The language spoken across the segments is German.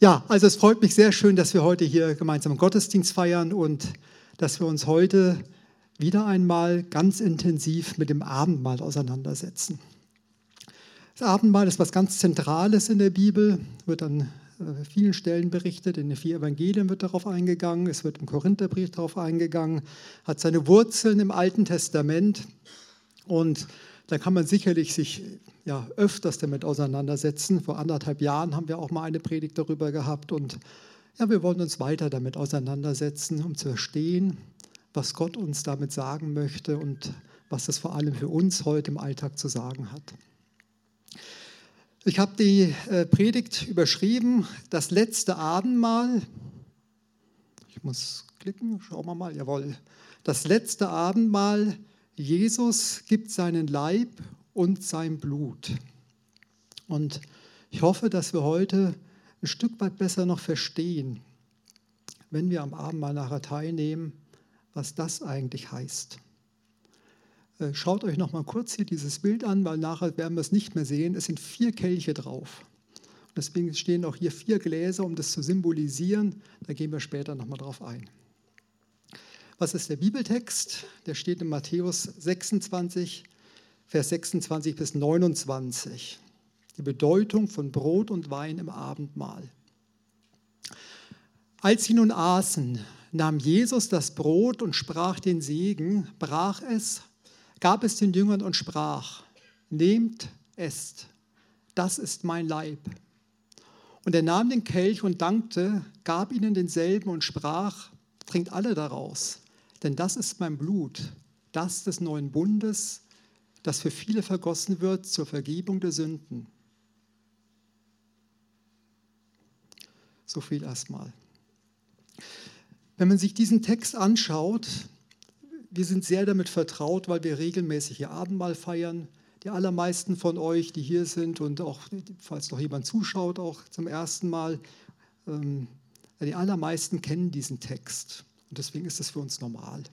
Ja, also es freut mich sehr schön, dass wir heute hier gemeinsam Gottesdienst feiern und dass wir uns heute wieder einmal ganz intensiv mit dem Abendmahl auseinandersetzen. Das Abendmahl ist was ganz Zentrales in der Bibel, wird an äh, vielen Stellen berichtet. In den vier Evangelien wird darauf eingegangen, es wird im Korintherbrief darauf eingegangen, hat seine Wurzeln im Alten Testament und da kann man sicherlich sich ja, öfters damit auseinandersetzen. Vor anderthalb Jahren haben wir auch mal eine Predigt darüber gehabt und ja, wir wollen uns weiter damit auseinandersetzen, um zu verstehen, was Gott uns damit sagen möchte und was es vor allem für uns heute im Alltag zu sagen hat. Ich habe die äh, Predigt überschrieben, das letzte Abendmahl. Ich muss klicken, schauen wir mal, jawohl. Das letzte Abendmahl, Jesus gibt seinen Leib und sein Blut. Und ich hoffe, dass wir heute ein Stück weit besser noch verstehen, wenn wir am Abendmahl nachher teilnehmen, was das eigentlich heißt. Äh, schaut euch noch mal kurz hier dieses Bild an, weil nachher werden wir es nicht mehr sehen. Es sind vier Kelche drauf. Deswegen stehen auch hier vier Gläser, um das zu symbolisieren. Da gehen wir später noch mal drauf ein. Was ist der Bibeltext? Der steht in Matthäus 26, Vers 26 bis 29. Die Bedeutung von Brot und Wein im Abendmahl. Als sie nun aßen, nahm Jesus das Brot und sprach den Segen, brach es, gab es den Jüngern und sprach, nehmt, esst, das ist mein Leib. Und er nahm den Kelch und dankte, gab ihnen denselben und sprach, trinkt alle daraus, denn das ist mein Blut, das des neuen Bundes, das für viele vergossen wird zur Vergebung der Sünden. So viel erstmal. Wenn man sich diesen Text anschaut, wir sind sehr damit vertraut, weil wir regelmäßig ihr Abendmahl feiern. Die allermeisten von euch, die hier sind und auch, falls noch jemand zuschaut, auch zum ersten Mal, ähm, die allermeisten kennen diesen Text. Und deswegen ist das für uns normal.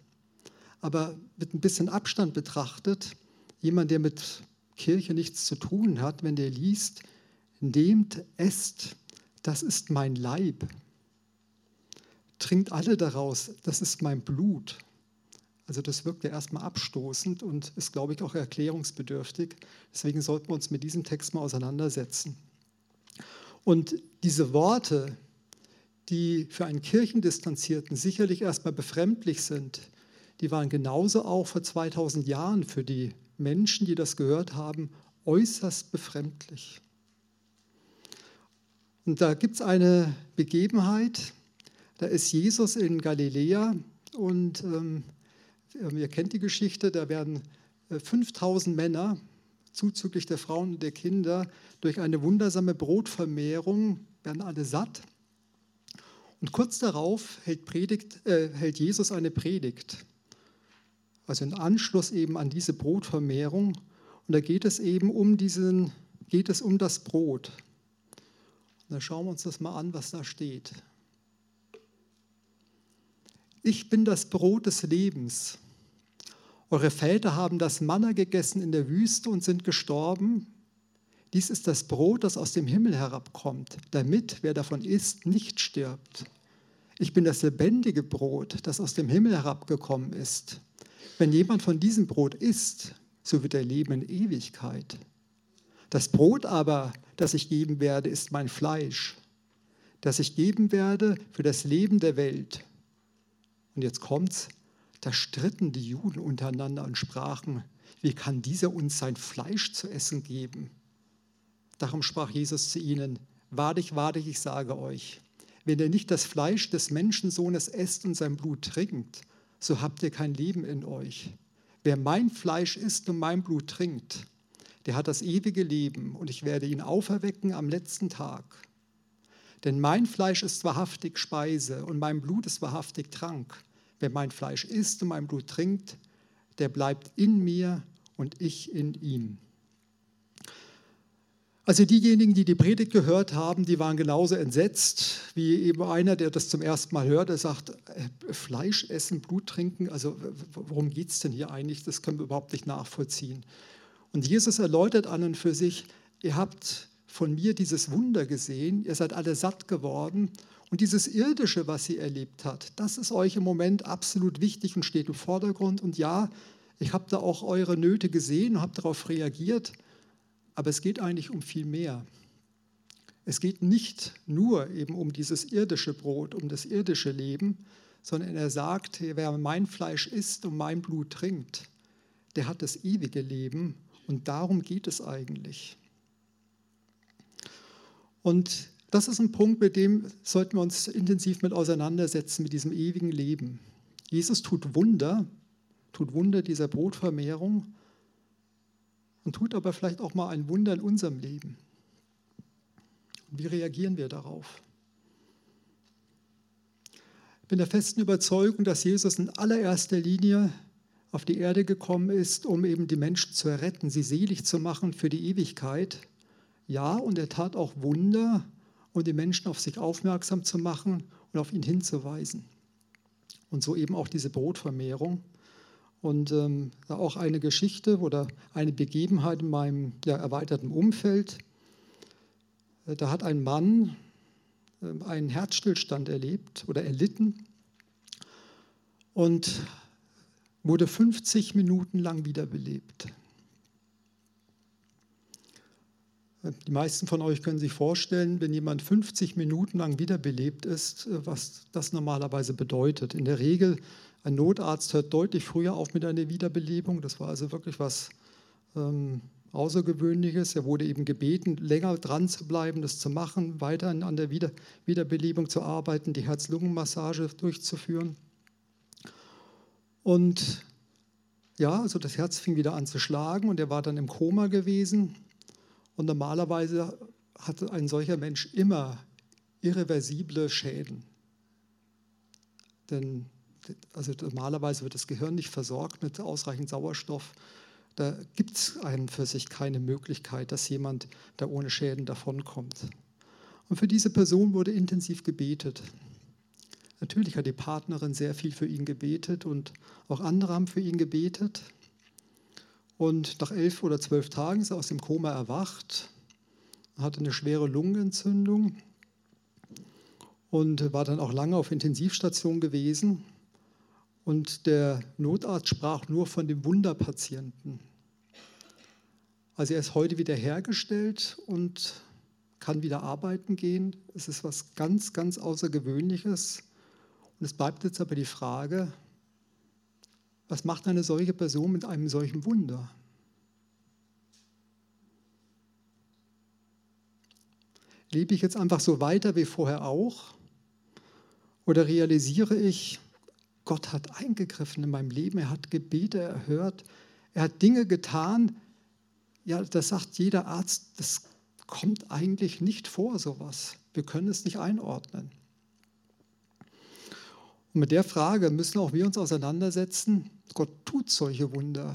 Aber mit ein bisschen Abstand betrachtet, jemand, der mit Kirche nichts zu tun hat, wenn der liest, nehmt, esst, das ist mein Leib. Trinkt alle daraus, das ist mein Blut. Also das wirkt ja erstmal abstoßend und ist, glaube ich, auch erklärungsbedürftig. Deswegen sollten wir uns mit diesem Text mal auseinandersetzen. Und diese Worte, die für einen Kirchendistanzierten sicherlich erstmal befremdlich sind, die waren genauso auch vor 2000 Jahren für die Menschen, die das gehört haben, äußerst befremdlich. Und da gibt es eine Begebenheit, da ist Jesus in Galiläa und ähm, ihr kennt die Geschichte, da werden 5000 äh, Männer zuzüglich der Frauen und der Kinder durch eine wundersame Brotvermehrung werden alle satt und kurz darauf hält, Predigt, äh, hält Jesus eine Predigt. Also in Anschluss eben an diese Brotvermehrung. Und da geht es eben um diesen, geht es um das Brot. Und da schauen wir uns das mal an, was da steht. Ich bin das Brot des Lebens. Eure Väter haben das Manna gegessen in der Wüste und sind gestorben. Dies ist das Brot, das aus dem Himmel herabkommt, damit wer davon isst, nicht stirbt. Ich bin das lebendige Brot, das aus dem Himmel herabgekommen ist. Wenn jemand von diesem Brot isst, so wird er leben in Ewigkeit. Das Brot aber, das ich geben werde, ist mein Fleisch, das ich geben werde für das Leben der Welt. Und jetzt kommt's, da stritten die Juden untereinander und sprachen, wie kann dieser uns sein Fleisch zu essen geben? Darum sprach Jesus zu ihnen, wahrlich, wahrlich, ich sage euch, wenn ihr nicht das Fleisch des Menschensohnes esst und sein Blut trinkt, so habt ihr kein Leben in euch. Wer mein Fleisch isst und mein Blut trinkt, der hat das ewige Leben und ich werde ihn auferwecken am letzten Tag. Denn mein Fleisch ist wahrhaftig Speise und mein Blut ist wahrhaftig Trank. Wer mein Fleisch isst und mein Blut trinkt, der bleibt in mir und ich in ihm. Also diejenigen, die die Predigt gehört haben, die waren genauso entsetzt wie eben einer, der das zum ersten Mal hört, der sagt, äh, Fleisch essen, Blut trinken, also worum geht es denn hier eigentlich? Das können wir überhaupt nicht nachvollziehen. Und Jesus erläutert an und für sich, ihr habt von mir dieses Wunder gesehen, ihr seid alle satt geworden und dieses Irdische, was ihr erlebt habt, das ist euch im Moment absolut wichtig und steht im Vordergrund. Und ja, ich habe da auch eure Nöte gesehen und habe darauf reagiert, aber es geht eigentlich um viel mehr. Es geht nicht nur eben um dieses irdische Brot, um das irdische Leben, sondern er sagt, wer mein Fleisch isst und mein Blut trinkt, der hat das ewige Leben und darum geht es eigentlich. Und das ist ein Punkt, mit dem sollten wir uns intensiv mit auseinandersetzen, mit diesem ewigen Leben. Jesus tut Wunder, tut Wunder dieser Brotvermehrung und tut aber vielleicht auch mal ein Wunder in unserem Leben. wie reagieren wir darauf? Ich bin der festen Überzeugung, dass Jesus in allererster Linie auf die Erde gekommen ist, um eben die Menschen zu erretten, sie selig zu machen für die Ewigkeit. Ja, und er tat auch Wunder, um die Menschen auf sich aufmerksam zu machen und auf ihn hinzuweisen. Und so eben auch diese Brotvermehrung. Und ähm, auch eine Geschichte oder eine Begebenheit in meinem ja, erweiterten Umfeld. Äh, da hat ein Mann äh, einen Herzstillstand erlebt oder erlitten und wurde 50 Minuten lang wiederbelebt. Äh, die meisten von euch können sich vorstellen, wenn jemand 50 Minuten lang wiederbelebt ist, äh, was das normalerweise bedeutet. In der Regel ein Notarzt hört deutlich früher auf mit einer Wiederbelebung. Das war also wirklich was ähm, Außergewöhnliches. Er wurde eben gebeten, länger dran zu bleiben, das zu machen, weiter an der Wieder Wiederbelebung zu arbeiten, die Herz-Lungen-Massage durchzuführen. Und ja, also das Herz fing wieder an zu schlagen und er war dann im Koma gewesen. Und normalerweise hat ein solcher Mensch immer irreversible Schäden. Denn also normalerweise wird das Gehirn nicht versorgt mit ausreichend Sauerstoff. Da gibt es einen für sich keine Möglichkeit, dass jemand da ohne Schäden davonkommt. Und für diese Person wurde intensiv gebetet. Natürlich hat die Partnerin sehr viel für ihn gebetet und auch andere haben für ihn gebetet. Und nach elf oder zwölf Tagen ist er aus dem Koma erwacht, hatte eine schwere Lungenentzündung und war dann auch lange auf Intensivstation gewesen. Und der Notarzt sprach nur von dem Wunderpatienten. Also er ist heute wieder hergestellt und kann wieder arbeiten gehen. Es ist was ganz, ganz Außergewöhnliches. Und es bleibt jetzt aber die Frage, was macht eine solche Person mit einem solchen Wunder? Lebe ich jetzt einfach so weiter wie vorher auch? Oder realisiere ich, Gott hat eingegriffen in meinem Leben, er hat Gebete erhört, er hat Dinge getan, ja, das sagt jeder Arzt, das kommt eigentlich nicht vor, sowas. Wir können es nicht einordnen. Und mit der Frage müssen auch wir uns auseinandersetzen. Gott tut solche Wunder,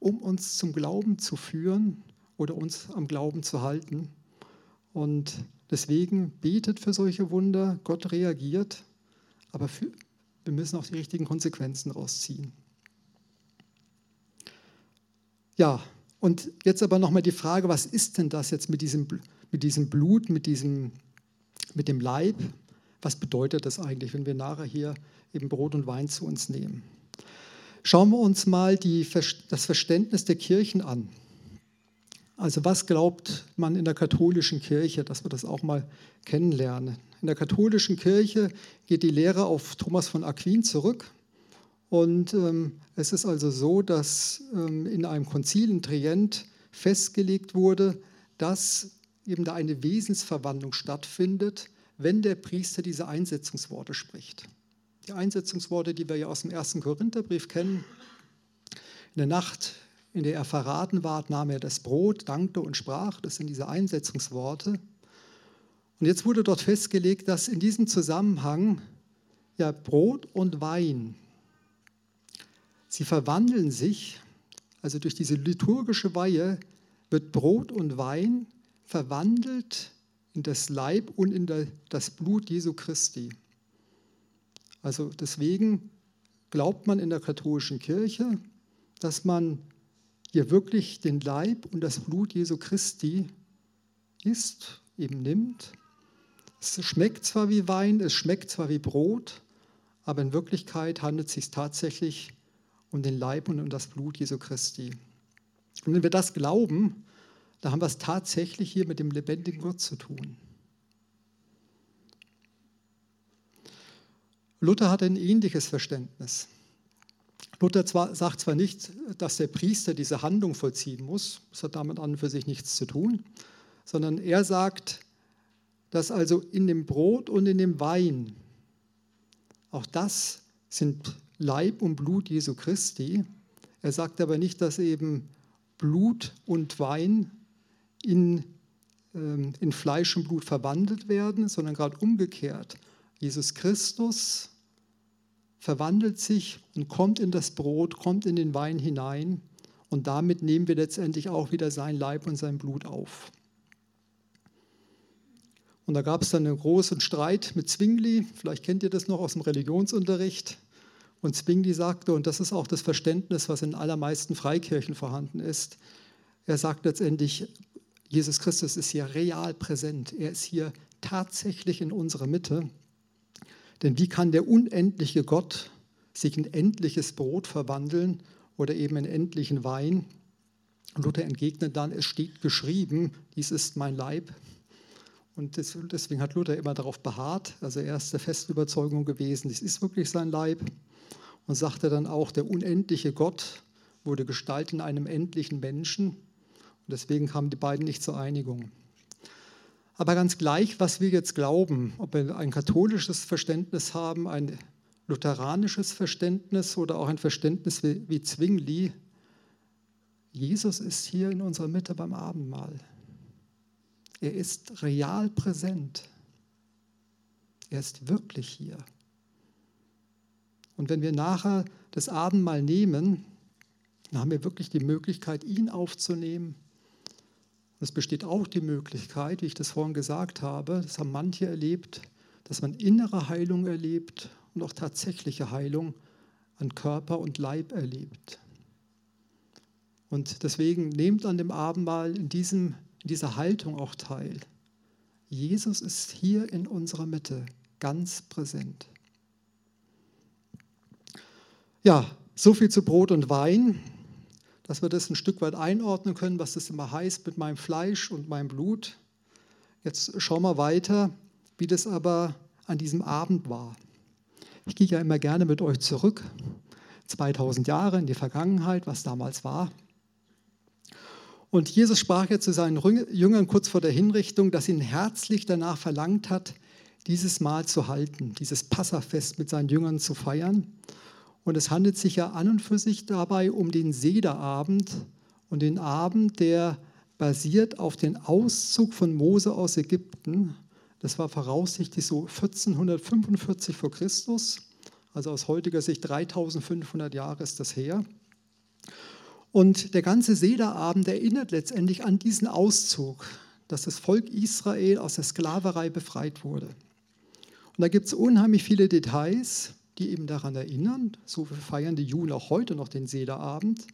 um uns zum Glauben zu führen oder uns am Glauben zu halten. Und deswegen betet für solche Wunder, Gott reagiert, aber für, wir müssen auch die richtigen Konsequenzen rausziehen. Ja, und jetzt aber nochmal die Frage, was ist denn das jetzt mit diesem, mit diesem Blut, mit, diesem, mit dem Leib? Was bedeutet das eigentlich, wenn wir nachher hier eben Brot und Wein zu uns nehmen? Schauen wir uns mal die, das Verständnis der Kirchen an. Also was glaubt man in der katholischen Kirche, dass wir das auch mal kennenlernen? In der katholischen Kirche geht die Lehre auf Thomas von Aquin zurück. Und ähm, es ist also so, dass ähm, in einem Konzil in Trient festgelegt wurde, dass eben da eine Wesensverwandlung stattfindet, wenn der Priester diese Einsetzungsworte spricht. Die Einsetzungsworte, die wir ja aus dem ersten Korintherbrief kennen. In der Nacht, in der er verraten ward, nahm er das Brot, dankte und sprach. Das sind diese Einsetzungsworte. Und jetzt wurde dort festgelegt, dass in diesem Zusammenhang ja Brot und Wein, sie verwandeln sich, also durch diese liturgische Weihe wird Brot und Wein verwandelt in das Leib und in das Blut Jesu Christi. Also deswegen glaubt man in der katholischen Kirche, dass man hier wirklich den Leib und das Blut Jesu Christi isst, eben nimmt. Es schmeckt zwar wie Wein, es schmeckt zwar wie Brot, aber in Wirklichkeit handelt es sich tatsächlich um den Leib und um das Blut Jesu Christi. Und wenn wir das glauben, dann haben wir es tatsächlich hier mit dem lebendigen Gott zu tun. Luther hatte ein ähnliches Verständnis. Luther zwar, sagt zwar nicht, dass der Priester diese Handlung vollziehen muss, das hat damit an und für sich nichts zu tun, sondern er sagt, dass also in dem Brot und in dem Wein, auch das sind Leib und Blut Jesu Christi. Er sagt aber nicht, dass eben Blut und Wein in, ähm, in Fleisch und Blut verwandelt werden, sondern gerade umgekehrt. Jesus Christus verwandelt sich und kommt in das Brot, kommt in den Wein hinein und damit nehmen wir letztendlich auch wieder sein Leib und sein Blut auf. Und da gab es dann einen großen Streit mit Zwingli, vielleicht kennt ihr das noch aus dem Religionsunterricht. Und Zwingli sagte, und das ist auch das Verständnis, was in allermeisten Freikirchen vorhanden ist, er sagt letztendlich, Jesus Christus ist hier real präsent, er ist hier tatsächlich in unserer Mitte. Denn wie kann der unendliche Gott sich in endliches Brot verwandeln oder eben in endlichen Wein? Luther entgegnet dann, es steht geschrieben, dies ist mein Leib. Und deswegen hat Luther immer darauf beharrt, also er ist der festen Überzeugung gewesen, dies ist wirklich sein Leib. Und sagte dann auch, der unendliche Gott wurde Gestalt in einem endlichen Menschen. Deswegen kamen die beiden nicht zur Einigung. Aber ganz gleich, was wir jetzt glauben, ob wir ein katholisches Verständnis haben, ein lutheranisches Verständnis oder auch ein Verständnis wie, wie Zwingli, Jesus ist hier in unserer Mitte beim Abendmahl. Er ist real präsent. Er ist wirklich hier. Und wenn wir nachher das Abendmahl nehmen, dann haben wir wirklich die Möglichkeit, ihn aufzunehmen es besteht auch die Möglichkeit, wie ich das vorhin gesagt habe, das haben manche erlebt, dass man innere Heilung erlebt und auch tatsächliche Heilung an Körper und Leib erlebt. Und deswegen nehmt an dem Abendmahl in, diesem, in dieser Haltung auch teil. Jesus ist hier in unserer Mitte, ganz präsent. Ja, so viel zu Brot und Wein dass wir das ein Stück weit einordnen können, was das immer heißt mit meinem Fleisch und meinem Blut. Jetzt schauen wir weiter, wie das aber an diesem Abend war. Ich gehe ja immer gerne mit euch zurück, 2000 Jahre in die Vergangenheit, was damals war. Und Jesus sprach jetzt zu seinen Jüngern kurz vor der Hinrichtung, dass ihn herzlich danach verlangt hat, dieses Mal zu halten, dieses Passafest mit seinen Jüngern zu feiern. Und es handelt sich ja an und für sich dabei um den Sederabend und den Abend, der basiert auf den Auszug von Mose aus Ägypten. Das war voraussichtlich so 1445 vor Christus, also aus heutiger Sicht 3500 Jahre ist das her. Und der ganze Sederabend erinnert letztendlich an diesen Auszug, dass das Volk Israel aus der Sklaverei befreit wurde. Und da gibt es unheimlich viele Details die eben daran erinnern. So feiern die Juden auch heute noch den Sederabend.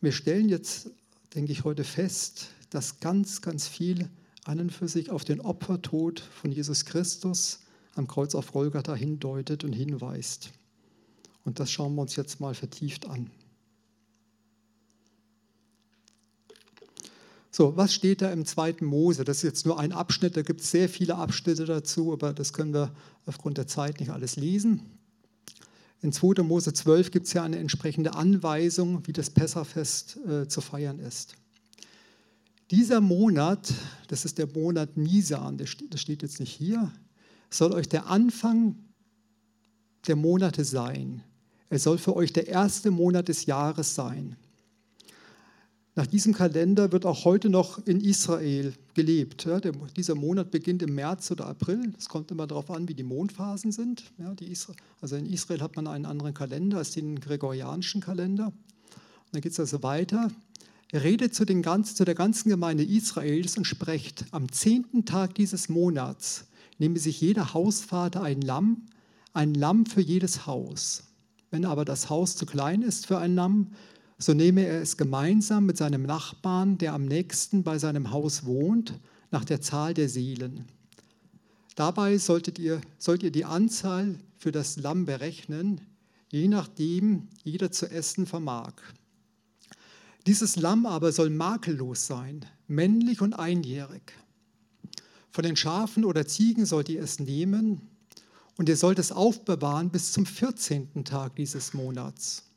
Wir stellen jetzt, denke ich, heute fest, dass ganz, ganz viel an und für sich auf den Opfertod von Jesus Christus am Kreuz auf Golgatha hindeutet und hinweist. Und das schauen wir uns jetzt mal vertieft an. So, was steht da im zweiten Mose? Das ist jetzt nur ein Abschnitt, da gibt es sehr viele Abschnitte dazu, aber das können wir aufgrund der Zeit nicht alles lesen. In 2. Mose 12 gibt es ja eine entsprechende Anweisung, wie das Pessachfest äh, zu feiern ist. Dieser Monat, das ist der Monat Nisan, das steht jetzt nicht hier, soll euch der Anfang der Monate sein. Er soll für euch der erste Monat des Jahres sein. Nach diesem Kalender wird auch heute noch in Israel gelebt. Ja, der, dieser Monat beginnt im März oder April. Es kommt immer darauf an, wie die Mondphasen sind. Ja, die also in Israel hat man einen anderen Kalender als den gregorianischen Kalender. Und dann geht es also weiter. Er redet zu, den ganz, zu der ganzen Gemeinde Israels und spricht, am zehnten Tag dieses Monats nehme sich jeder Hausvater ein Lamm, ein Lamm für jedes Haus. Wenn aber das Haus zu klein ist für ein Lamm, so nehme er es gemeinsam mit seinem Nachbarn, der am nächsten bei seinem Haus wohnt, nach der Zahl der Seelen. Dabei solltet ihr, sollt ihr die Anzahl für das Lamm berechnen, je nachdem jeder zu essen vermag. Dieses Lamm aber soll makellos sein, männlich und einjährig. Von den Schafen oder Ziegen sollt ihr es nehmen und ihr sollt es aufbewahren bis zum 14. Tag dieses Monats.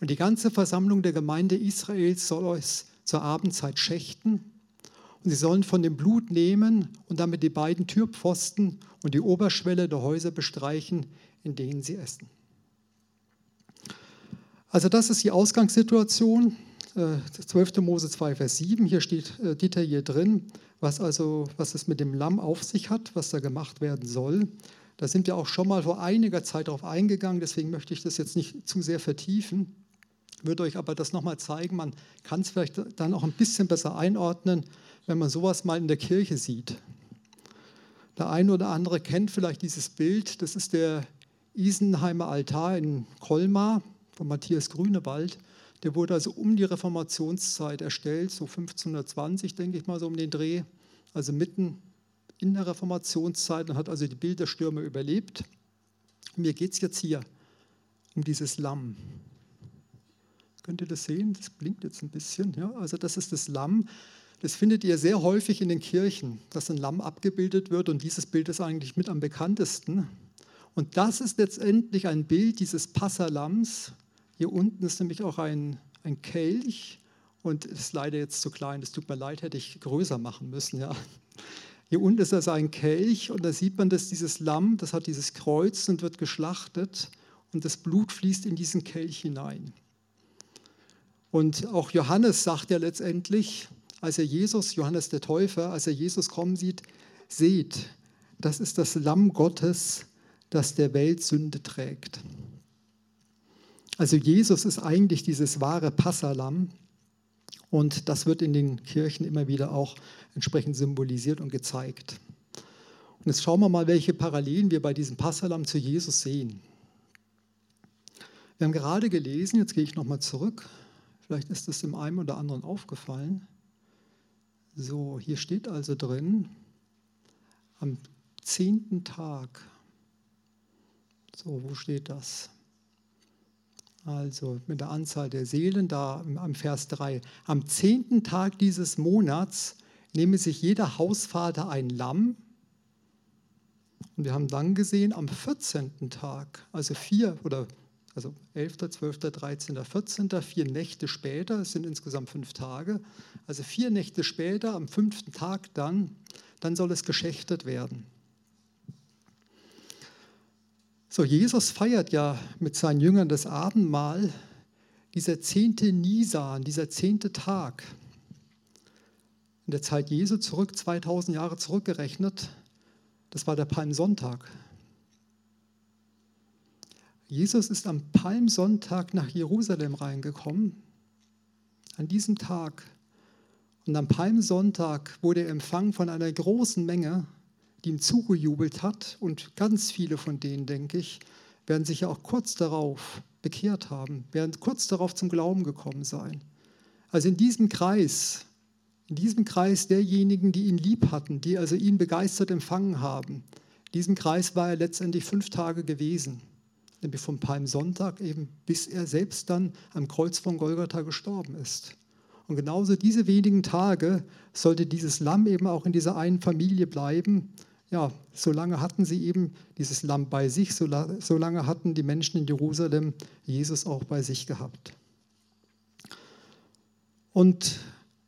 Und die ganze Versammlung der Gemeinde Israels soll es zur Abendzeit schächten. Und sie sollen von dem Blut nehmen und damit die beiden Türpfosten und die Oberschwelle der Häuser bestreichen, in denen sie essen. Also das ist die Ausgangssituation. 12. Äh, Mose 2, Vers 7. Hier steht äh, detailliert drin, was also, was es mit dem Lamm auf sich hat, was da gemacht werden soll. Da sind wir auch schon mal vor einiger Zeit darauf eingegangen, deswegen möchte ich das jetzt nicht zu sehr vertiefen würde euch aber das nochmal zeigen. Man kann es vielleicht dann auch ein bisschen besser einordnen, wenn man sowas mal in der Kirche sieht. Der eine oder andere kennt vielleicht dieses Bild. Das ist der Isenheimer Altar in Colmar von Matthias Grünewald. Der wurde also um die Reformationszeit erstellt, so 1520, denke ich mal, so um den Dreh. Also mitten in der Reformationszeit und hat also die Bilderstürme überlebt. mir geht es jetzt hier um dieses Lamm. Könnt ihr das sehen? Das blinkt jetzt ein bisschen. Ja? Also das ist das Lamm. Das findet ihr sehr häufig in den Kirchen, dass ein Lamm abgebildet wird und dieses Bild ist eigentlich mit am bekanntesten. Und das ist letztendlich ein Bild dieses Passalamms. Hier unten ist nämlich auch ein, ein Kelch und ist leider jetzt zu klein. Es tut mir leid, hätte ich größer machen müssen. Ja. Hier unten ist also ein Kelch und da sieht man, dass dieses Lamm, das hat dieses Kreuz und wird geschlachtet und das Blut fließt in diesen Kelch hinein. Und auch Johannes sagt ja letztendlich, als er Jesus, Johannes der Täufer, als er Jesus kommen sieht, seht, das ist das Lamm Gottes, das der Welt Sünde trägt. Also Jesus ist eigentlich dieses wahre Passalam und das wird in den Kirchen immer wieder auch entsprechend symbolisiert und gezeigt. Und jetzt schauen wir mal, welche Parallelen wir bei diesem Passalam zu Jesus sehen. Wir haben gerade gelesen, jetzt gehe ich nochmal zurück, Vielleicht ist es dem einen oder anderen aufgefallen. So, hier steht also drin, am zehnten Tag. So, wo steht das? Also mit der Anzahl der Seelen da am Vers 3. Am zehnten Tag dieses Monats nehme sich jeder Hausvater ein Lamm. Und wir haben dann gesehen, am 14. Tag, also vier oder also 11., 12., 13., 14., vier Nächte später, es sind insgesamt fünf Tage, also vier Nächte später, am fünften Tag dann, dann soll es geschächtet werden. So, Jesus feiert ja mit seinen Jüngern das Abendmahl, dieser zehnte Nisan, dieser zehnte Tag. In der Zeit Jesu zurück, 2000 Jahre zurückgerechnet, das war der Palmsonntag. Jesus ist am Palmsonntag nach Jerusalem reingekommen, an diesem Tag. Und am Palmsonntag wurde er empfangen von einer großen Menge, die ihm zugejubelt hat. Und ganz viele von denen, denke ich, werden sich ja auch kurz darauf bekehrt haben, werden kurz darauf zum Glauben gekommen sein. Also in diesem Kreis, in diesem Kreis derjenigen, die ihn lieb hatten, die also ihn begeistert empfangen haben, in diesem Kreis war er letztendlich fünf Tage gewesen nämlich vom Palmsonntag eben, bis er selbst dann am Kreuz von Golgatha gestorben ist. Und genauso diese wenigen Tage sollte dieses Lamm eben auch in dieser einen Familie bleiben. Ja, solange hatten sie eben dieses Lamm bei sich, solange hatten die Menschen in Jerusalem Jesus auch bei sich gehabt. Und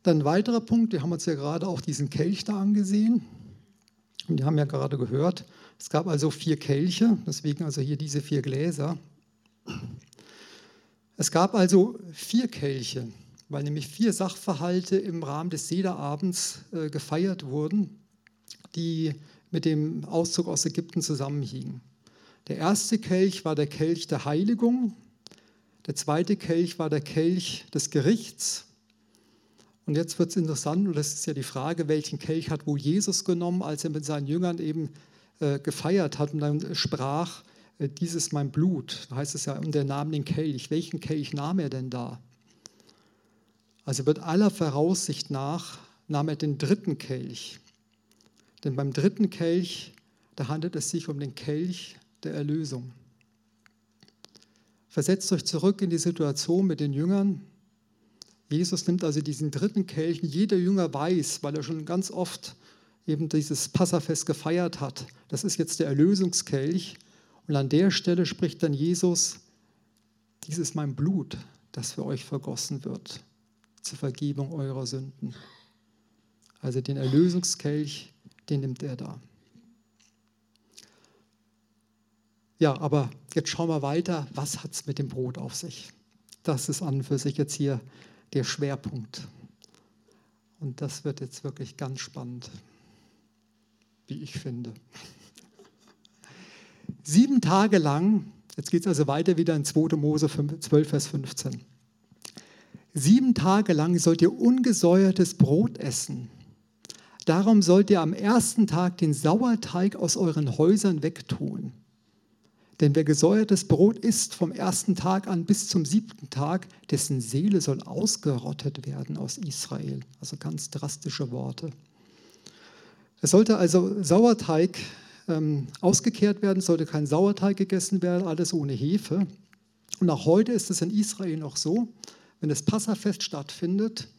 dann ein weiterer Punkt, wir haben uns ja gerade auch diesen Kelch da angesehen. Und wir haben ja gerade gehört, es gab also vier Kelche, deswegen also hier diese vier Gläser. Es gab also vier Kelche, weil nämlich vier Sachverhalte im Rahmen des Sederabends äh, gefeiert wurden, die mit dem Auszug aus Ägypten zusammenhingen. Der erste Kelch war der Kelch der Heiligung, der zweite Kelch war der Kelch des Gerichts. Und jetzt wird es interessant, und das ist ja die Frage, welchen Kelch hat wohl Jesus genommen, als er mit seinen Jüngern eben äh, gefeiert hat und dann sprach, äh, dieses mein Blut, da heißt es ja, und er nahm den Kelch. Welchen Kelch nahm er denn da? Also wird aller Voraussicht nach nahm er den dritten Kelch. Denn beim dritten Kelch, da handelt es sich um den Kelch der Erlösung. Versetzt euch zurück in die Situation mit den Jüngern. Jesus nimmt also diesen dritten Kelch. Jeder Jünger weiß, weil er schon ganz oft eben dieses Passafest gefeiert hat, das ist jetzt der Erlösungskelch. Und an der Stelle spricht dann Jesus, dies ist mein Blut, das für euch vergossen wird, zur Vergebung eurer Sünden. Also den Erlösungskelch, den nimmt er da. Ja, aber jetzt schauen wir weiter, was hat es mit dem Brot auf sich? Das ist an und für sich jetzt hier der Schwerpunkt. Und das wird jetzt wirklich ganz spannend, wie ich finde. Sieben Tage lang, jetzt geht es also weiter wieder in 2. Mose 12, Vers 15. Sieben Tage lang sollt ihr ungesäuertes Brot essen. Darum sollt ihr am ersten Tag den Sauerteig aus euren Häusern wegtun. Denn wer gesäuertes Brot isst vom ersten Tag an bis zum siebten Tag, dessen Seele soll ausgerottet werden aus Israel. Also ganz drastische Worte. Es sollte also Sauerteig ähm, ausgekehrt werden, sollte kein Sauerteig gegessen werden, alles ohne Hefe. Und auch heute ist es in Israel noch so, wenn das Passafest stattfindet,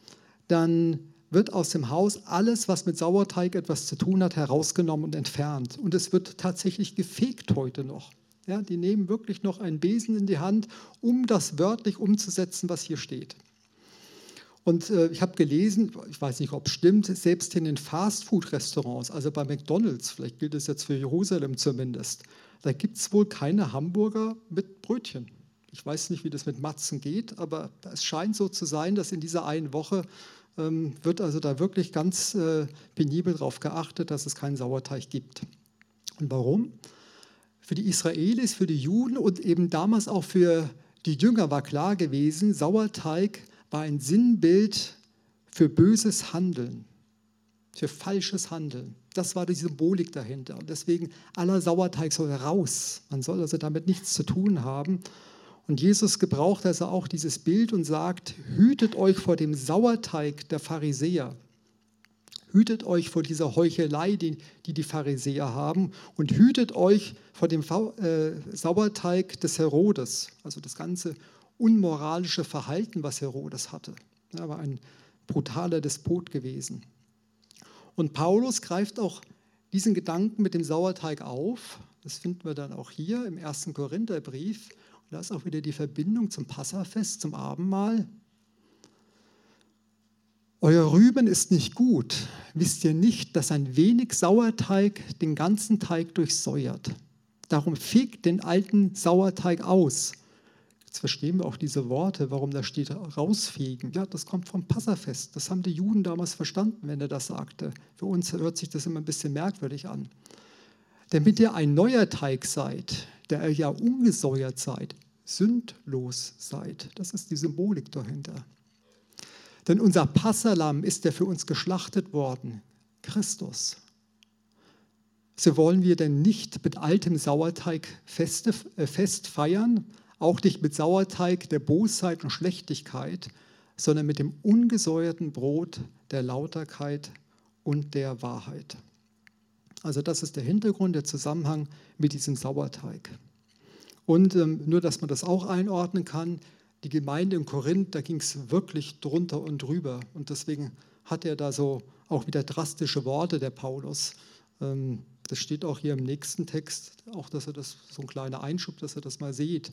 dann wird aus dem Haus alles, was mit Sauerteig etwas zu tun hat, herausgenommen und entfernt. Und es wird tatsächlich gefegt heute noch. Ja, die nehmen wirklich noch einen Besen in die Hand, um das wörtlich umzusetzen, was hier steht. Und äh, ich habe gelesen, ich weiß nicht, ob es stimmt, selbst in den Fastfood-Restaurants, also bei McDonald's, vielleicht gilt es jetzt für Jerusalem zumindest, da gibt es wohl keine Hamburger mit Brötchen. Ich weiß nicht, wie das mit Matzen geht, aber es scheint so zu sein, dass in dieser einen Woche ähm, wird also da wirklich ganz äh, penibel darauf geachtet, dass es keinen Sauerteig gibt. Und warum? Für die Israelis, für die Juden und eben damals auch für die Jünger war klar gewesen, Sauerteig war ein Sinnbild für böses Handeln, für falsches Handeln. Das war die Symbolik dahinter. Und deswegen, aller Sauerteig soll raus. Man soll also damit nichts zu tun haben. Und Jesus gebraucht also auch dieses Bild und sagt, hütet euch vor dem Sauerteig der Pharisäer. Hütet euch vor dieser Heuchelei, die die, die Pharisäer haben, und hütet euch vor dem äh, Sauerteig des Herodes, also das ganze unmoralische Verhalten, was Herodes hatte. Er war ein brutaler Despot gewesen. Und Paulus greift auch diesen Gedanken mit dem Sauerteig auf. Das finden wir dann auch hier im ersten Korintherbrief. Und da ist auch wieder die Verbindung zum Passafest, zum Abendmahl. Euer Rüben ist nicht gut. Wisst ihr nicht, dass ein wenig Sauerteig den ganzen Teig durchsäuert? Darum fegt den alten Sauerteig aus. Jetzt verstehen wir auch diese Worte, warum da steht rausfegen. Ja, das kommt vom Passafest. Das haben die Juden damals verstanden, wenn er das sagte. Für uns hört sich das immer ein bisschen merkwürdig an. Damit ihr ein neuer Teig seid, der ihr ja ungesäuert seid, sündlos seid. Das ist die Symbolik dahinter. Denn unser Passalam ist der für uns geschlachtet worden, Christus. So wollen wir denn nicht mit altem Sauerteig Feste, äh, Fest feiern, auch nicht mit Sauerteig der Bosheit und Schlechtigkeit, sondern mit dem ungesäuerten Brot der Lauterkeit und der Wahrheit. Also das ist der Hintergrund, der Zusammenhang mit diesem Sauerteig. Und ähm, nur, dass man das auch einordnen kann, die Gemeinde in Korinth, da ging es wirklich drunter und drüber. Und deswegen hat er da so auch wieder drastische Worte, der Paulus. Ähm, das steht auch hier im nächsten Text, auch dass er das, so ein kleiner Einschub, dass er das mal sieht.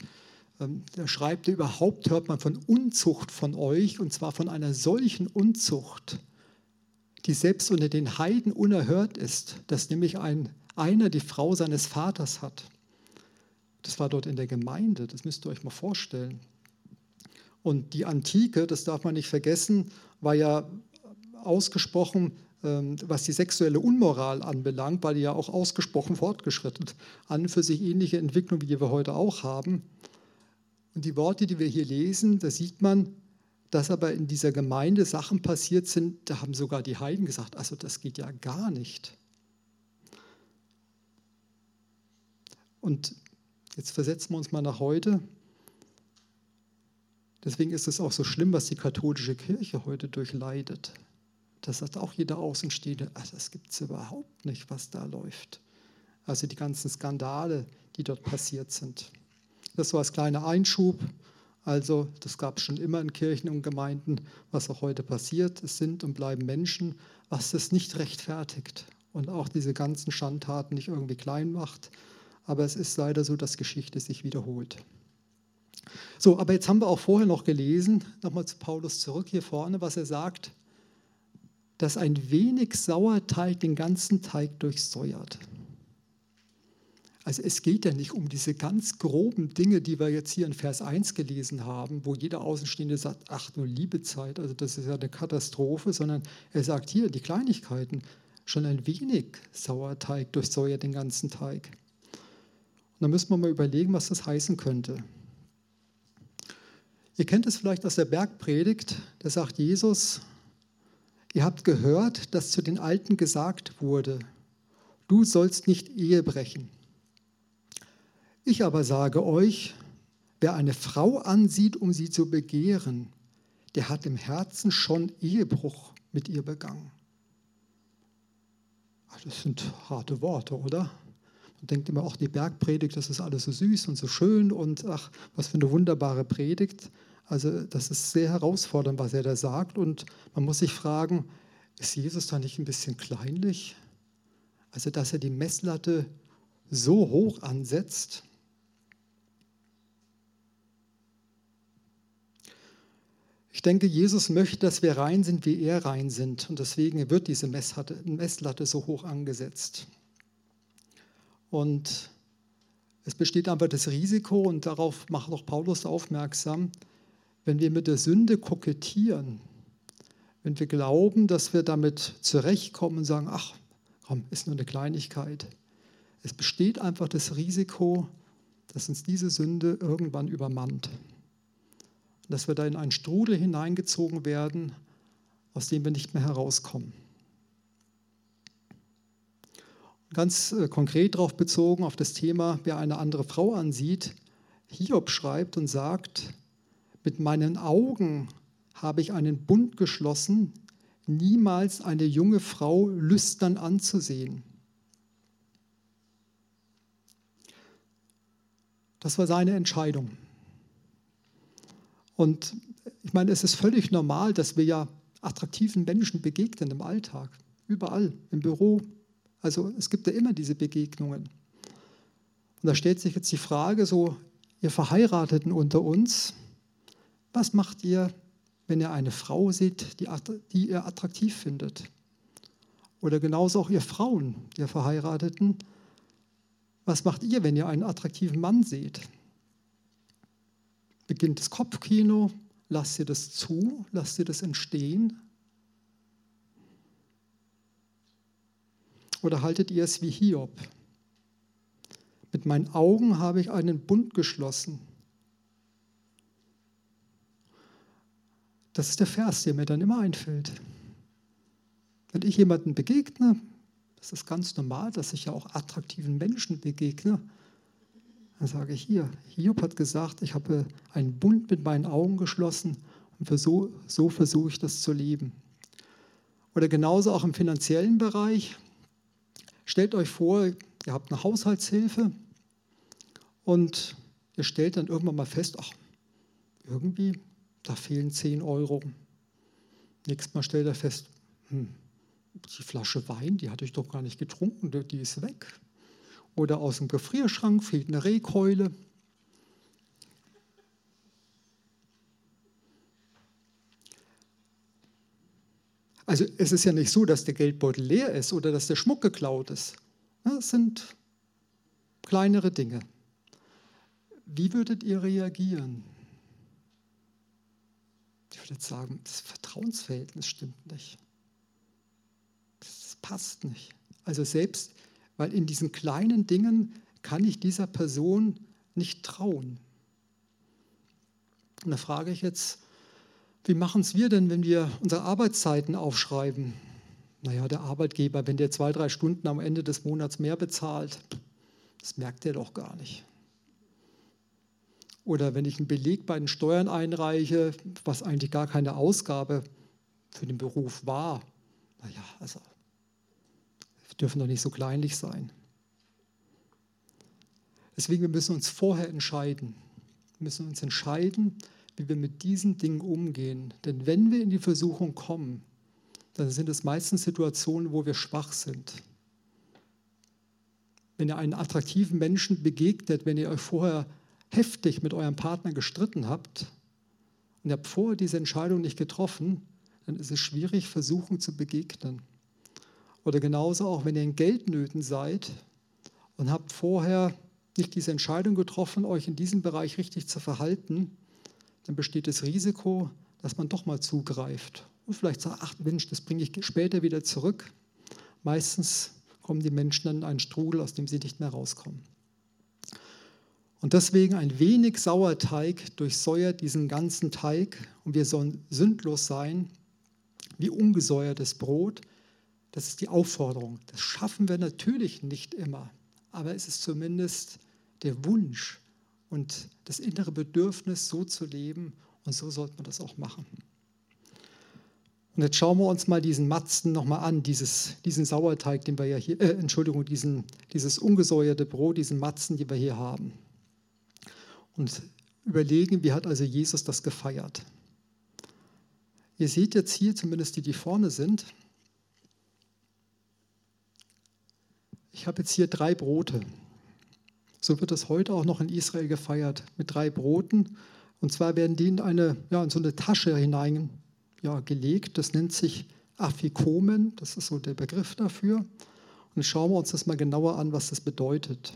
Ähm, da schreibt er, überhaupt hört man von Unzucht von euch, und zwar von einer solchen Unzucht, die selbst unter den Heiden unerhört ist, dass nämlich ein, einer die Frau seines Vaters hat. Das war dort in der Gemeinde, das müsst ihr euch mal vorstellen. Und die Antike, das darf man nicht vergessen, war ja ausgesprochen, ähm, was die sexuelle Unmoral anbelangt, war die ja auch ausgesprochen fortgeschritten. An für sich ähnliche Entwicklung, wie wir heute auch haben. Und die Worte, die wir hier lesen, da sieht man, dass aber in dieser Gemeinde Sachen passiert sind, da haben sogar die Heiden gesagt, also das geht ja gar nicht. Und jetzt versetzen wir uns mal nach heute. Deswegen ist es auch so schlimm, was die katholische Kirche heute durchleidet. Das sagt auch jeder Außenstehende, also das gibt es überhaupt nicht, was da läuft. Also die ganzen Skandale, die dort passiert sind. Das so als kleiner Einschub. Also das gab es schon immer in Kirchen und Gemeinden, was auch heute passiert. Es sind und bleiben Menschen, was das nicht rechtfertigt und auch diese ganzen Schandtaten nicht irgendwie klein macht. Aber es ist leider so, dass Geschichte sich wiederholt. So, aber jetzt haben wir auch vorher noch gelesen, nochmal zu Paulus zurück hier vorne, was er sagt, dass ein wenig Sauerteig den ganzen Teig durchsäuert. Also es geht ja nicht um diese ganz groben Dinge, die wir jetzt hier in Vers 1 gelesen haben, wo jeder Außenstehende sagt, ach du liebe Zeit, also das ist ja eine Katastrophe, sondern er sagt hier, die Kleinigkeiten, schon ein wenig Sauerteig durchsäuert den ganzen Teig. Und da müssen wir mal überlegen, was das heißen könnte. Ihr kennt es vielleicht aus der Bergpredigt, da sagt Jesus, ihr habt gehört, dass zu den Alten gesagt wurde, du sollst nicht Ehe brechen. Ich aber sage euch, wer eine Frau ansieht, um sie zu begehren, der hat im Herzen schon Ehebruch mit ihr begangen. Das sind harte Worte, oder? Man denkt immer, auch die Bergpredigt, das ist alles so süß und so schön und ach, was für eine wunderbare Predigt. Also das ist sehr herausfordernd, was er da sagt und man muss sich fragen, ist Jesus da nicht ein bisschen kleinlich? Also dass er die Messlatte so hoch ansetzt, Ich denke, Jesus möchte, dass wir rein sind, wie er rein sind. Und deswegen wird diese Messlatte so hoch angesetzt. Und es besteht einfach das Risiko, und darauf macht auch Paulus aufmerksam, wenn wir mit der Sünde kokettieren, wenn wir glauben, dass wir damit zurechtkommen und sagen, ach, komm, ist nur eine Kleinigkeit. Es besteht einfach das Risiko, dass uns diese Sünde irgendwann übermannt dass wir da in einen Strudel hineingezogen werden, aus dem wir nicht mehr herauskommen. Ganz äh, konkret darauf bezogen, auf das Thema, wer eine andere Frau ansieht, Hiob schreibt und sagt, mit meinen Augen habe ich einen Bund geschlossen, niemals eine junge Frau lüstern anzusehen. Das war seine Entscheidung. Und ich meine, es ist völlig normal, dass wir ja attraktiven Menschen begegnen im Alltag, überall, im Büro. Also es gibt ja immer diese Begegnungen. Und da stellt sich jetzt die Frage, so ihr Verheirateten unter uns, was macht ihr, wenn ihr eine Frau seht, die, die ihr attraktiv findet? Oder genauso auch ihr Frauen, ihr Verheirateten, was macht ihr, wenn ihr einen attraktiven Mann seht? Beginnt das Kopfkino, lasst ihr das zu, lasst ihr das entstehen? Oder haltet ihr es wie Hiob? Mit meinen Augen habe ich einen Bund geschlossen. Das ist der Vers, der mir dann immer einfällt. Wenn ich jemanden begegne, das ist ganz normal, dass ich ja auch attraktiven Menschen begegne, dann sage ich hier, Hiob hat gesagt, ich habe einen Bund mit meinen Augen geschlossen und so, so versuche ich das zu leben. Oder genauso auch im finanziellen Bereich. Stellt euch vor, ihr habt eine Haushaltshilfe und ihr stellt dann irgendwann mal fest, ach, irgendwie, da fehlen 10 Euro. Nächstes Mal stellt er fest, hm, die Flasche Wein, die hatte ich doch gar nicht getrunken, die ist weg. Oder aus dem Gefrierschrank fehlt eine Rehkeule. Also es ist ja nicht so, dass der Geldbeutel leer ist oder dass der Schmuck geklaut ist. Das sind kleinere Dinge. Wie würdet ihr reagieren? Ich würde sagen, das Vertrauensverhältnis stimmt nicht. Das passt nicht. Also selbst weil in diesen kleinen Dingen kann ich dieser Person nicht trauen. Und da frage ich jetzt, wie machen es wir denn, wenn wir unsere Arbeitszeiten aufschreiben? Naja, der Arbeitgeber, wenn der zwei, drei Stunden am Ende des Monats mehr bezahlt, das merkt er doch gar nicht. Oder wenn ich einen Beleg bei den Steuern einreiche, was eigentlich gar keine Ausgabe für den Beruf war, naja, also wir dürfen doch nicht so kleinlich sein. Deswegen wir müssen uns vorher entscheiden. Wir müssen uns entscheiden, wie wir mit diesen Dingen umgehen. Denn wenn wir in die Versuchung kommen, dann sind es meistens Situationen, wo wir schwach sind. Wenn ihr einen attraktiven Menschen begegnet, wenn ihr euch vorher heftig mit eurem Partner gestritten habt und ihr habt vorher diese Entscheidung nicht getroffen, dann ist es schwierig, Versuchen zu begegnen. Oder genauso auch, wenn ihr in Geldnöten seid und habt vorher nicht diese Entscheidung getroffen, euch in diesem Bereich richtig zu verhalten, dann besteht das Risiko, dass man doch mal zugreift und vielleicht sagt, ach Mensch, das bringe ich später wieder zurück. Meistens kommen die Menschen dann in einen Strudel, aus dem sie nicht mehr rauskommen. Und deswegen ein wenig Sauerteig durchsäuert diesen ganzen Teig und wir sollen sündlos sein, wie ungesäuertes Brot. Das ist die Aufforderung. Das schaffen wir natürlich nicht immer, aber es ist zumindest der Wunsch und das innere Bedürfnis, so zu leben und so sollte man das auch machen. Und jetzt schauen wir uns mal diesen Matzen nochmal an, dieses, diesen Sauerteig, den wir ja hier, äh, Entschuldigung, diesen, dieses ungesäuerte Brot, diesen Matzen, die wir hier haben. Und überlegen, wie hat also Jesus das gefeiert. Ihr seht jetzt hier, zumindest die, die vorne sind, ich habe jetzt hier drei Brote. So wird es heute auch noch in Israel gefeiert, mit drei Broten. Und zwar werden die in, eine, ja, in so eine Tasche hinein ja. Das nennt sich Afikomen, das ist so der Begriff dafür. Und jetzt schauen wir uns das mal genauer an, was das bedeutet.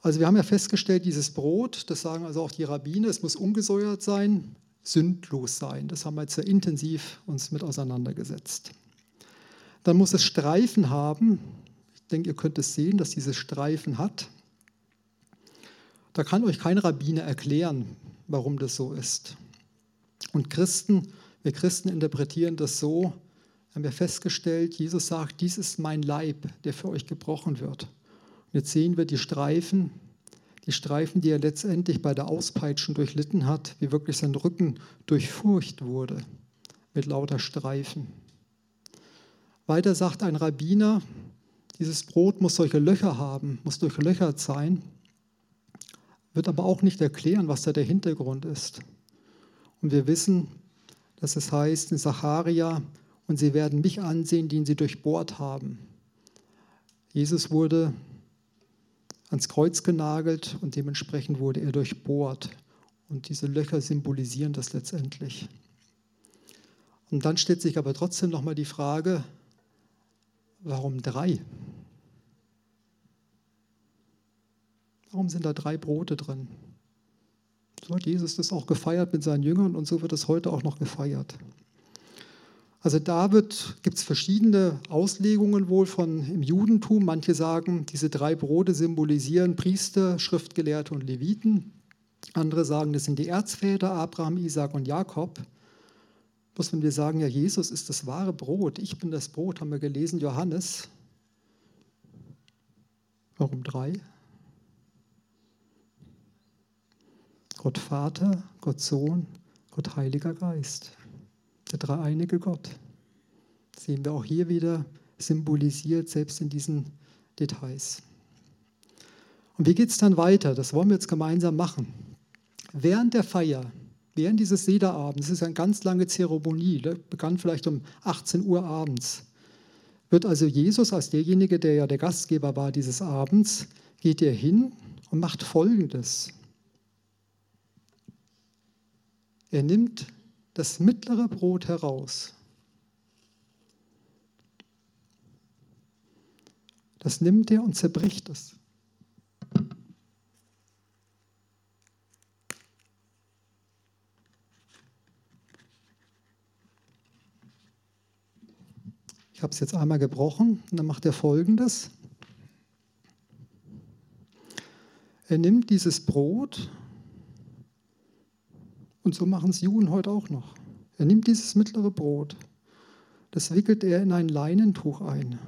Also wir haben ja festgestellt, dieses Brot, das sagen also auch die Rabbiner, es muss ungesäuert sein, sündlos sein. Das haben wir jetzt sehr intensiv uns mit auseinandergesetzt. Dann muss es Streifen haben. Ich denke, ihr könnt es sehen, dass dieses Streifen hat. Da kann euch kein Rabbiner erklären, warum das so ist. Und Christen, wir Christen interpretieren das so, haben wir festgestellt, Jesus sagt, dies ist mein Leib, der für euch gebrochen wird. Und jetzt sehen wir die Streifen, die Streifen, die er letztendlich bei der Auspeitschung durchlitten hat, wie wirklich sein Rücken durchfurcht wurde mit lauter Streifen. Weiter sagt ein Rabbiner, dieses Brot muss solche Löcher haben, muss durchlöchert sein, wird aber auch nicht erklären, was da der Hintergrund ist. Und wir wissen, dass es heißt in Sacharia, und sie werden mich ansehen, den sie durchbohrt haben. Jesus wurde ans Kreuz genagelt und dementsprechend wurde er durchbohrt. Und diese Löcher symbolisieren das letztendlich. Und dann stellt sich aber trotzdem nochmal die Frage, warum drei? Warum sind da drei Brote drin? So hat Jesus das auch gefeiert mit seinen Jüngern und so wird es heute auch noch gefeiert. Also da gibt es verschiedene Auslegungen wohl von im Judentum. Manche sagen, diese drei Brote symbolisieren Priester, Schriftgelehrte und Leviten. Andere sagen, das sind die Erzväter Abraham, Isaac und Jakob. Bloß wenn wir sagen, ja, Jesus ist das wahre Brot, ich bin das Brot, haben wir gelesen, Johannes. Warum drei? Gott Vater, Gott Sohn, Gott Heiliger Geist. Der dreieinige Gott. Das sehen wir auch hier wieder symbolisiert, selbst in diesen Details. Und wie geht es dann weiter? Das wollen wir jetzt gemeinsam machen. Während der Feier, während dieses Sederabends, das ist eine ganz lange Zeremonie, ne, begann vielleicht um 18 Uhr abends, wird also Jesus als derjenige, der ja der Gastgeber war dieses Abends, geht er hin und macht Folgendes. Er nimmt das mittlere Brot heraus. Das nimmt er und zerbricht es. Ich habe es jetzt einmal gebrochen und dann macht er folgendes. Er nimmt dieses Brot und so machen es Juden heute auch noch. Er nimmt dieses mittlere Brot, das wickelt er in ein Leinentuch ein.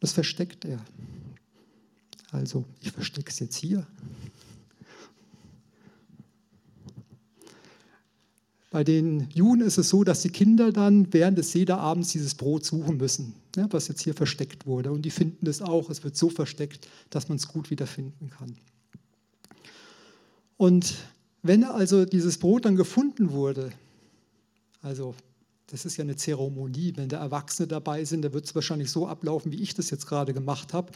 Das versteckt er. Also, ich verstecke es jetzt hier. Bei den Juden ist es so, dass die Kinder dann während des Sederabends dieses Brot suchen müssen, ne, was jetzt hier versteckt wurde. Und die finden es auch. Es wird so versteckt, dass man es gut wiederfinden kann. Und wenn also dieses Brot dann gefunden wurde, also das ist ja eine Zeremonie. Wenn da Erwachsene dabei sind, dann wird es wahrscheinlich so ablaufen, wie ich das jetzt gerade gemacht habe.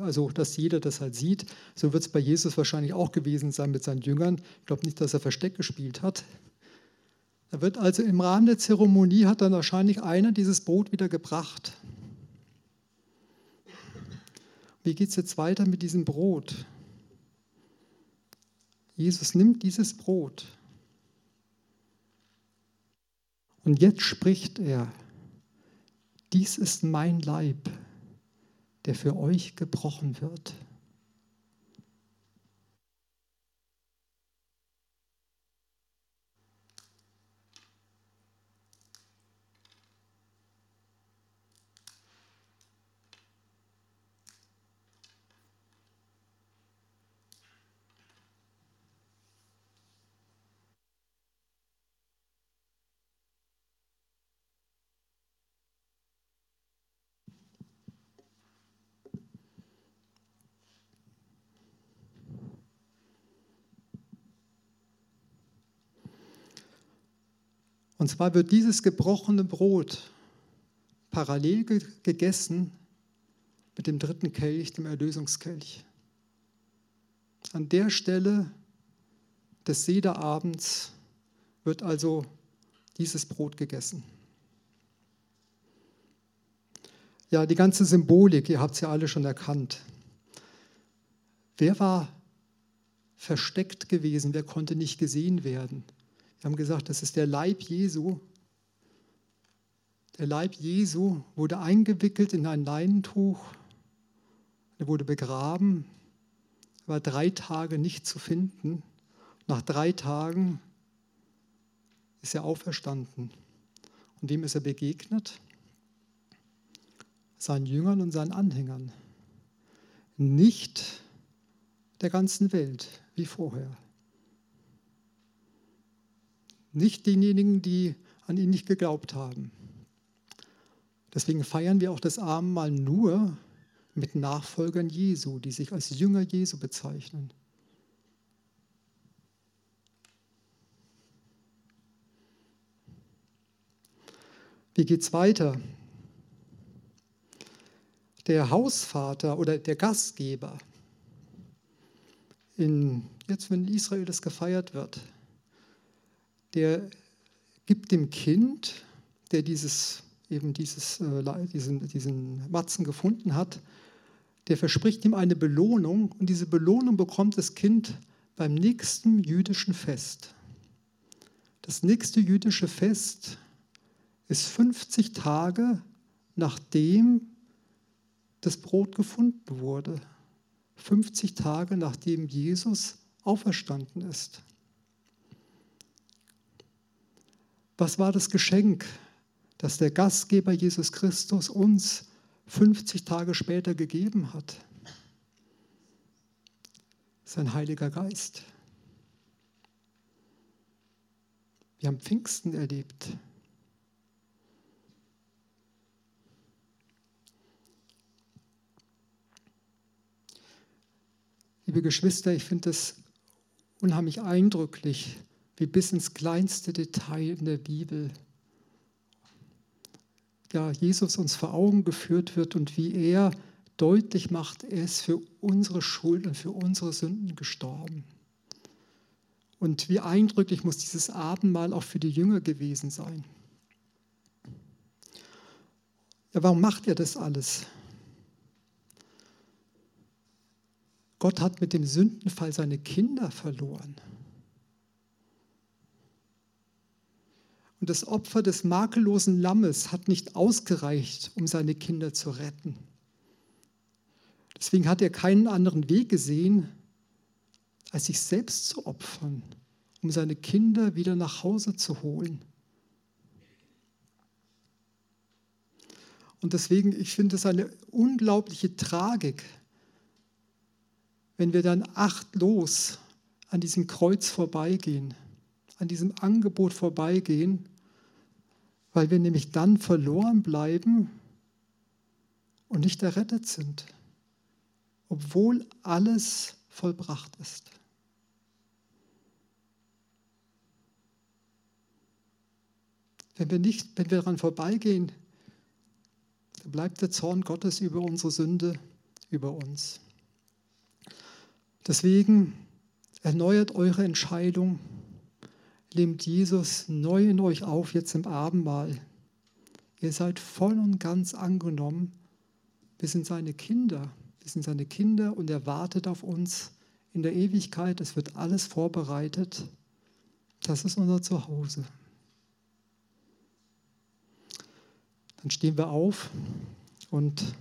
Also, dass jeder das halt sieht. So wird es bei Jesus wahrscheinlich auch gewesen sein mit seinen Jüngern. Ich glaube nicht, dass er Versteck gespielt hat. Da wird also im Rahmen der Zeremonie hat dann wahrscheinlich einer dieses Brot wieder gebracht. Wie geht es jetzt weiter mit diesem Brot? Jesus nimmt dieses Brot Und jetzt spricht er, dies ist mein Leib, der für euch gebrochen wird. Und zwar wird dieses gebrochene Brot parallel gegessen mit dem dritten Kelch, dem Erlösungskelch. An der Stelle des Sederabends wird also dieses Brot gegessen. Ja, die ganze Symbolik, ihr habt es ja alle schon erkannt. Wer war versteckt gewesen? Wer konnte nicht gesehen werden? Wir haben gesagt, das ist der Leib Jesu. Der Leib Jesu wurde eingewickelt in ein Leinentuch. Er wurde begraben, war drei Tage nicht zu finden. Nach drei Tagen ist er auferstanden. Und wem ist er begegnet? Seinen Jüngern und seinen Anhängern. Nicht der ganzen Welt wie vorher. Nicht denjenigen, die an ihn nicht geglaubt haben. Deswegen feiern wir auch das Abendmahl nur mit Nachfolgern Jesu, die sich als Jünger Jesu bezeichnen. Wie geht es weiter? Der Hausvater oder der Gastgeber, in, jetzt wenn Israel das gefeiert wird, der gibt dem Kind, der dieses, eben dieses, äh, diesen, diesen Matzen gefunden hat, der verspricht ihm eine Belohnung und diese Belohnung bekommt das Kind beim nächsten jüdischen Fest. Das nächste jüdische Fest ist 50 Tage nachdem das Brot gefunden wurde. 50 Tage nachdem Jesus auferstanden ist. Was war das Geschenk, das der Gastgeber Jesus Christus uns 50 Tage später gegeben hat? Sein Heiliger Geist. Wir haben Pfingsten erlebt. Liebe Geschwister, ich finde es unheimlich eindrücklich, wie bis ins kleinste Detail in der Bibel ja, Jesus uns vor Augen geführt wird und wie er deutlich macht, er ist für unsere Schuld und für unsere Sünden gestorben. Und wie eindrücklich muss dieses Abendmahl auch für die Jünger gewesen sein. Ja, warum macht er das alles? Gott hat mit dem Sündenfall seine Kinder verloren. Und das Opfer des makellosen Lammes hat nicht ausgereicht, um seine Kinder zu retten. Deswegen hat er keinen anderen Weg gesehen, als sich selbst zu opfern, um seine Kinder wieder nach Hause zu holen. Und deswegen, ich finde es eine unglaubliche Tragik, wenn wir dann achtlos an diesem Kreuz vorbeigehen an diesem Angebot vorbeigehen, weil wir nämlich dann verloren bleiben und nicht errettet sind, obwohl alles vollbracht ist. Wenn wir, nicht, wenn wir daran vorbeigehen, dann bleibt der Zorn Gottes über unsere Sünde, über uns. Deswegen erneuert eure Entscheidung, nehmt Jesus neu in euch auf, jetzt im Abendmahl. Ihr seid voll und ganz angenommen. Wir sind seine Kinder. Wir sind seine Kinder und er wartet auf uns in der Ewigkeit. Es wird alles vorbereitet. Das ist unser Zuhause. Dann stehen wir auf und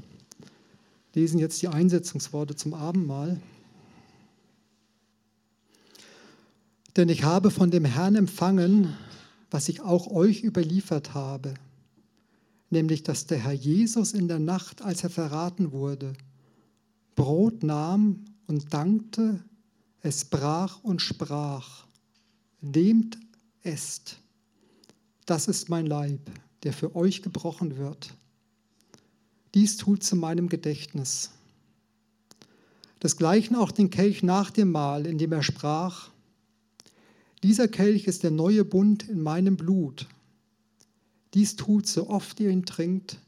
lesen jetzt die Einsetzungsworte zum Abendmahl. Denn ich habe von dem Herrn empfangen, was ich auch euch überliefert habe, nämlich dass der Herr Jesus in der Nacht, als er verraten wurde, Brot nahm und dankte, es brach und sprach, nehmt, esst, das ist mein Leib, der für euch gebrochen wird. Dies tut zu meinem Gedächtnis. Desgleichen auch den Kelch nach dem Mahl, in dem er sprach, dieser Kelch ist der neue Bund in meinem Blut. Dies tut, so oft ihr ihn trinkt,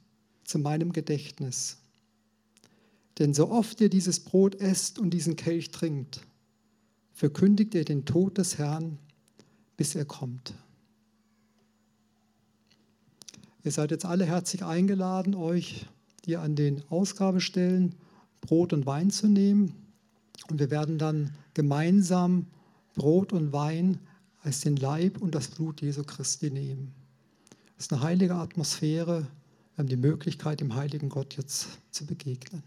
zu meinem Gedächtnis. Denn so oft ihr dieses Brot esst und diesen Kelch trinkt, verkündigt ihr den Tod des Herrn, bis er kommt. Ihr seid jetzt alle herzlich eingeladen, euch hier an den Ausgabestellen Brot und Wein zu nehmen. Und wir werden dann gemeinsam Brot und Wein als den Leib und das Blut Jesu Christi nehmen. Es ist eine heilige Atmosphäre. Wir haben die Möglichkeit, dem heiligen Gott jetzt zu begegnen.